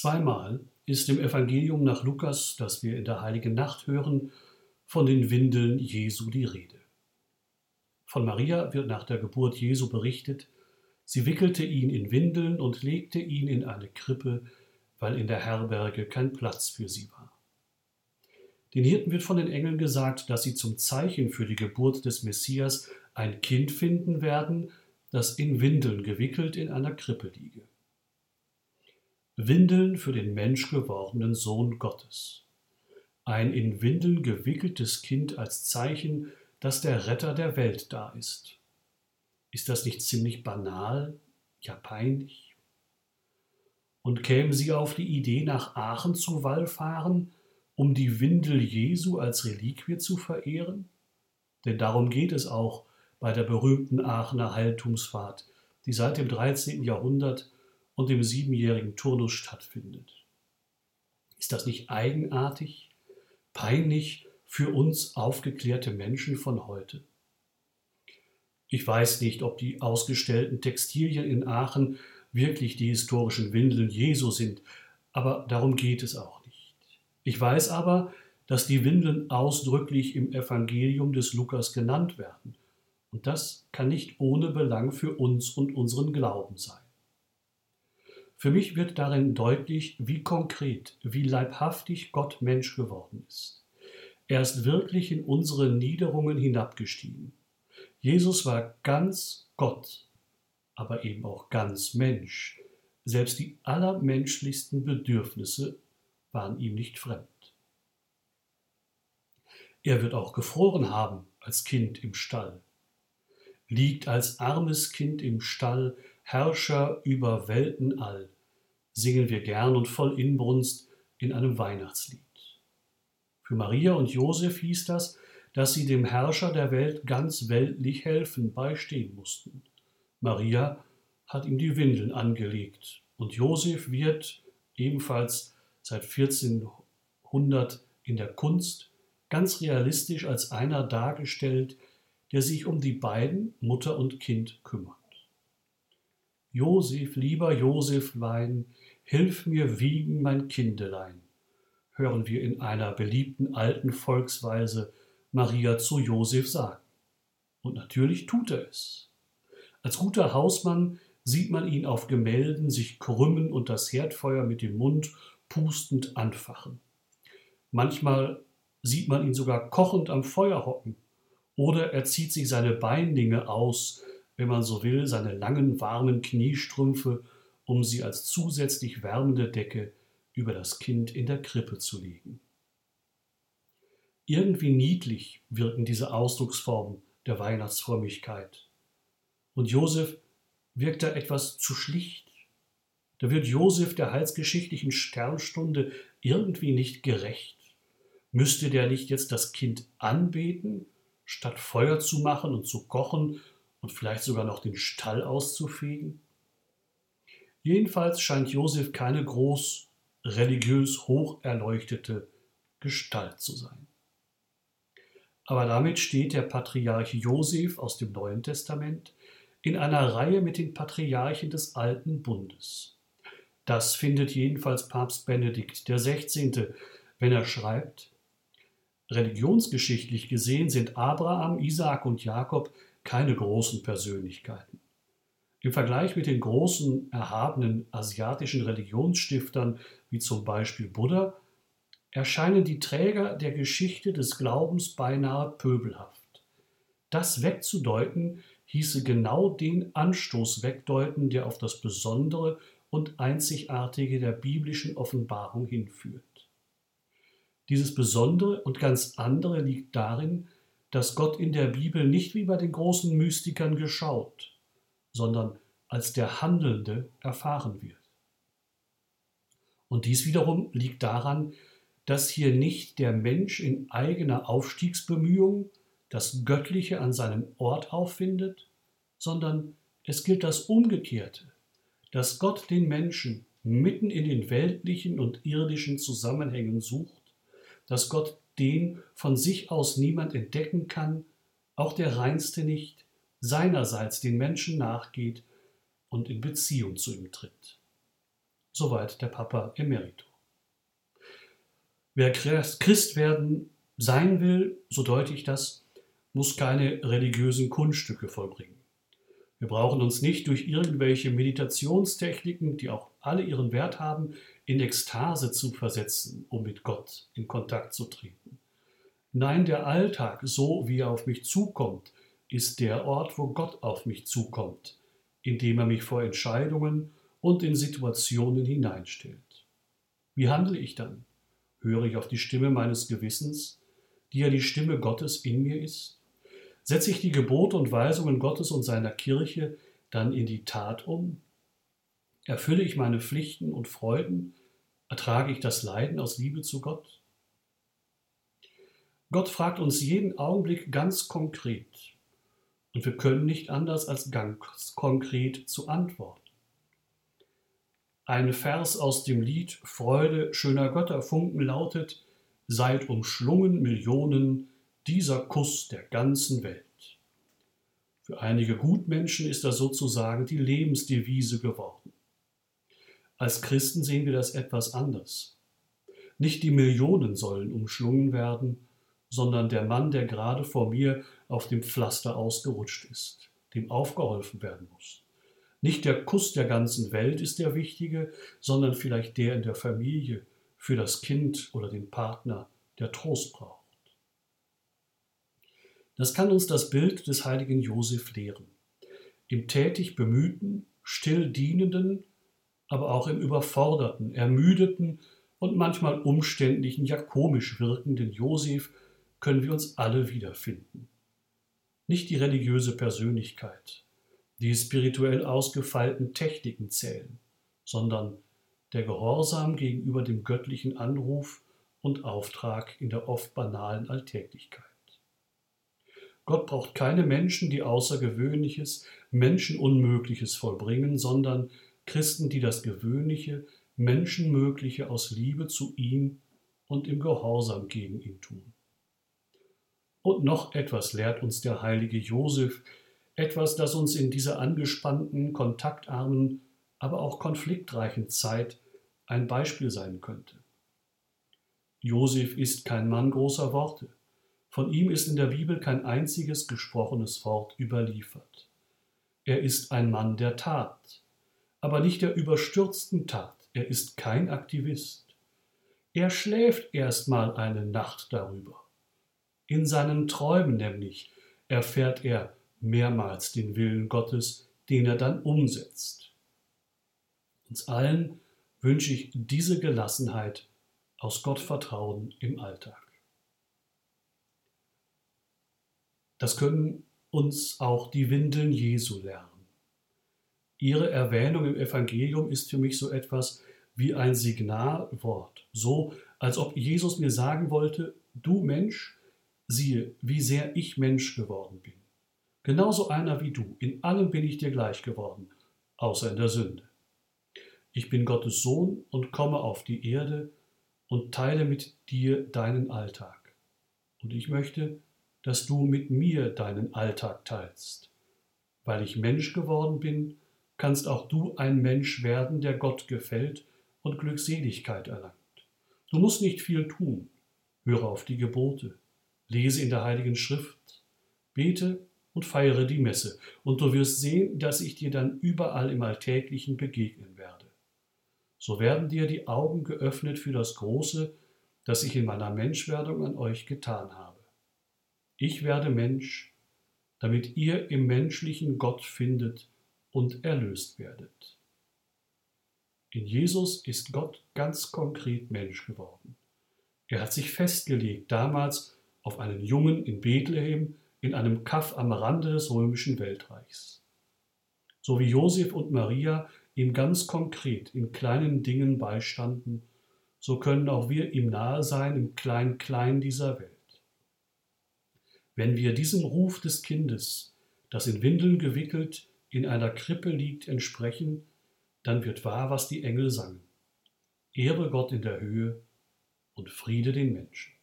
Zweimal ist im Evangelium nach Lukas, das wir in der heiligen Nacht hören, von den Windeln Jesu die Rede. Von Maria wird nach der Geburt Jesu berichtet, sie wickelte ihn in Windeln und legte ihn in eine Krippe, weil in der Herberge kein Platz für sie war. Den Hirten wird von den Engeln gesagt, dass sie zum Zeichen für die Geburt des Messias ein Kind finden werden, das in Windeln gewickelt in einer Krippe liege. Windeln für den menschgewordenen Sohn Gottes. Ein in Windeln gewickeltes Kind als Zeichen, dass der Retter der Welt da ist. Ist das nicht ziemlich banal, ja peinlich? Und kämen Sie auf die Idee, nach Aachen zu wallfahren, um die Windel Jesu als Reliquie zu verehren? Denn darum geht es auch bei der berühmten Aachener Heiltumsfahrt, die seit dem 13. Jahrhundert und dem siebenjährigen Turnus stattfindet. Ist das nicht eigenartig, peinlich für uns aufgeklärte Menschen von heute? Ich weiß nicht, ob die ausgestellten Textilien in Aachen wirklich die historischen Windeln Jesu sind, aber darum geht es auch nicht. Ich weiß aber, dass die Windeln ausdrücklich im Evangelium des Lukas genannt werden, und das kann nicht ohne Belang für uns und unseren Glauben sein. Für mich wird darin deutlich, wie konkret, wie leibhaftig Gott Mensch geworden ist. Er ist wirklich in unsere Niederungen hinabgestiegen. Jesus war ganz Gott, aber eben auch ganz Mensch. Selbst die allermenschlichsten Bedürfnisse waren ihm nicht fremd. Er wird auch gefroren haben als Kind im Stall, liegt als armes Kind im Stall, Herrscher über Welten all, singen wir gern und voll Inbrunst in einem Weihnachtslied. Für Maria und Josef hieß das, dass sie dem Herrscher der Welt ganz weltlich helfen, beistehen mussten. Maria hat ihm die Windeln angelegt und Josef wird ebenfalls seit 1400 in der Kunst ganz realistisch als einer dargestellt, der sich um die beiden, Mutter und Kind, kümmert. Josef, lieber Joseflein, hilf mir wiegen mein Kindelein, hören wir in einer beliebten alten Volksweise Maria zu Josef sagen. Und natürlich tut er es. Als guter Hausmann sieht man ihn auf Gemälden sich krümmen und das Herdfeuer mit dem Mund pustend anfachen. Manchmal sieht man ihn sogar kochend am Feuer hocken. Oder er zieht sich seine Beinlinge aus, wenn man so will, seine langen, warmen Kniestrümpfe, um sie als zusätzlich wärmende Decke über das Kind in der Krippe zu legen. Irgendwie niedlich wirken diese Ausdrucksformen der Weihnachtsfrömmigkeit. Und Josef wirkt da etwas zu schlicht. Da wird Josef der heilsgeschichtlichen Sternstunde irgendwie nicht gerecht. Müsste der nicht jetzt das Kind anbeten, statt Feuer zu machen und zu kochen und vielleicht sogar noch den Stall auszufegen? Jedenfalls scheint Josef keine groß religiös hoch erleuchtete Gestalt zu sein. Aber damit steht der Patriarch Josef aus dem Neuen Testament in einer Reihe mit den Patriarchen des Alten Bundes. Das findet jedenfalls Papst Benedikt XVI., wenn er schreibt, religionsgeschichtlich gesehen sind Abraham, Isaak und Jakob keine großen Persönlichkeiten. Im Vergleich mit den großen, erhabenen asiatischen Religionsstiftern wie zum Beispiel Buddha erscheinen die Träger der Geschichte des Glaubens beinahe pöbelhaft. Das wegzudeuten hieße genau den Anstoß wegdeuten, der auf das Besondere und Einzigartige der biblischen Offenbarung hinführt. Dieses Besondere und ganz andere liegt darin, dass Gott in der Bibel nicht wie bei den großen Mystikern geschaut, sondern als der Handelnde erfahren wird. Und dies wiederum liegt daran, dass hier nicht der Mensch in eigener Aufstiegsbemühung das Göttliche an seinem Ort auffindet, sondern es gilt das Umgekehrte, dass Gott den Menschen mitten in den weltlichen und irdischen Zusammenhängen sucht, dass Gott den von sich aus niemand entdecken kann, auch der Reinste nicht, seinerseits den Menschen nachgeht und in Beziehung zu ihm tritt. Soweit der Papa Emerito. Wer Christ werden sein will, so deute ich das, muss keine religiösen Kunststücke vollbringen. Wir brauchen uns nicht durch irgendwelche Meditationstechniken, die auch alle ihren Wert haben, in Ekstase zu versetzen, um mit Gott in Kontakt zu treten. Nein, der Alltag, so wie er auf mich zukommt, ist der Ort, wo Gott auf mich zukommt, indem er mich vor Entscheidungen und in Situationen hineinstellt. Wie handle ich dann? Höre ich auf die Stimme meines Gewissens, die ja die Stimme Gottes in mir ist? Setze ich die Gebote und Weisungen Gottes und seiner Kirche dann in die Tat um? Erfülle ich meine Pflichten und Freuden? Ertrage ich das Leiden aus Liebe zu Gott? Gott fragt uns jeden Augenblick ganz konkret. Und wir können nicht anders als ganz konkret zu antworten. Ein Vers aus dem Lied Freude schöner Götterfunken lautet, Seid umschlungen Millionen dieser Kuss der ganzen Welt. Für einige Gutmenschen ist das sozusagen die Lebensdevise geworden. Als Christen sehen wir das etwas anders. Nicht die Millionen sollen umschlungen werden, sondern der Mann, der gerade vor mir auf dem Pflaster ausgerutscht ist, dem aufgeholfen werden muss. Nicht der Kuss der ganzen Welt ist der wichtige, sondern vielleicht der in der Familie, für das Kind oder den Partner, der Trost braucht. Das kann uns das Bild des heiligen Josef lehren. Im tätig bemühten, still dienenden, aber auch im überforderten, ermüdeten und manchmal umständlichen, ja komisch wirkenden Josef können wir uns alle wiederfinden. Nicht die religiöse Persönlichkeit, die spirituell ausgefeilten Techniken zählen, sondern der Gehorsam gegenüber dem göttlichen Anruf und Auftrag in der oft banalen Alltäglichkeit. Gott braucht keine Menschen, die Außergewöhnliches, Menschenunmögliches vollbringen, sondern Christen, die das Gewöhnliche, Menschenmögliche aus Liebe zu ihm und im Gehorsam gegen ihn tun. Und noch etwas lehrt uns der heilige Josef, etwas, das uns in dieser angespannten, kontaktarmen, aber auch konfliktreichen Zeit ein Beispiel sein könnte. Josef ist kein Mann großer Worte. Von ihm ist in der Bibel kein einziges gesprochenes Wort überliefert. Er ist ein Mann der Tat, aber nicht der überstürzten Tat. Er ist kein Aktivist. Er schläft erst mal eine Nacht darüber. In seinen Träumen nämlich erfährt er mehrmals den Willen Gottes, den er dann umsetzt. Uns allen wünsche ich diese Gelassenheit aus Gottvertrauen im Alltag. Das können uns auch die Windeln Jesu lernen. Ihre Erwähnung im Evangelium ist für mich so etwas wie ein Signalwort, so als ob Jesus mir sagen wollte, du Mensch, siehe, wie sehr ich Mensch geworden bin. Genauso einer wie du, in allem bin ich dir gleich geworden, außer in der Sünde. Ich bin Gottes Sohn und komme auf die Erde und teile mit dir deinen Alltag. Und ich möchte, dass du mit mir deinen Alltag teilst. Weil ich Mensch geworden bin, kannst auch du ein Mensch werden, der Gott gefällt und Glückseligkeit erlangt. Du musst nicht viel tun. Höre auf die Gebote, lese in der Heiligen Schrift, bete und feiere die Messe, und du wirst sehen, dass ich dir dann überall im Alltäglichen begegnen werde. So werden dir die Augen geöffnet für das Große, das ich in meiner Menschwerdung an euch getan habe. Ich werde Mensch, damit ihr im menschlichen Gott findet und erlöst werdet. In Jesus ist Gott ganz konkret Mensch geworden. Er hat sich festgelegt, damals auf einen Jungen in Bethlehem, in einem Kaff am Rande des römischen Weltreichs. So wie Josef und Maria ihm ganz konkret in kleinen Dingen beistanden, so können auch wir ihm nahe sein im Klein-Klein dieser Welt. Wenn wir diesem Ruf des Kindes, das in Windeln gewickelt in einer Krippe liegt, entsprechen, dann wird wahr, was die Engel sangen. Ehre Gott in der Höhe und Friede den Menschen.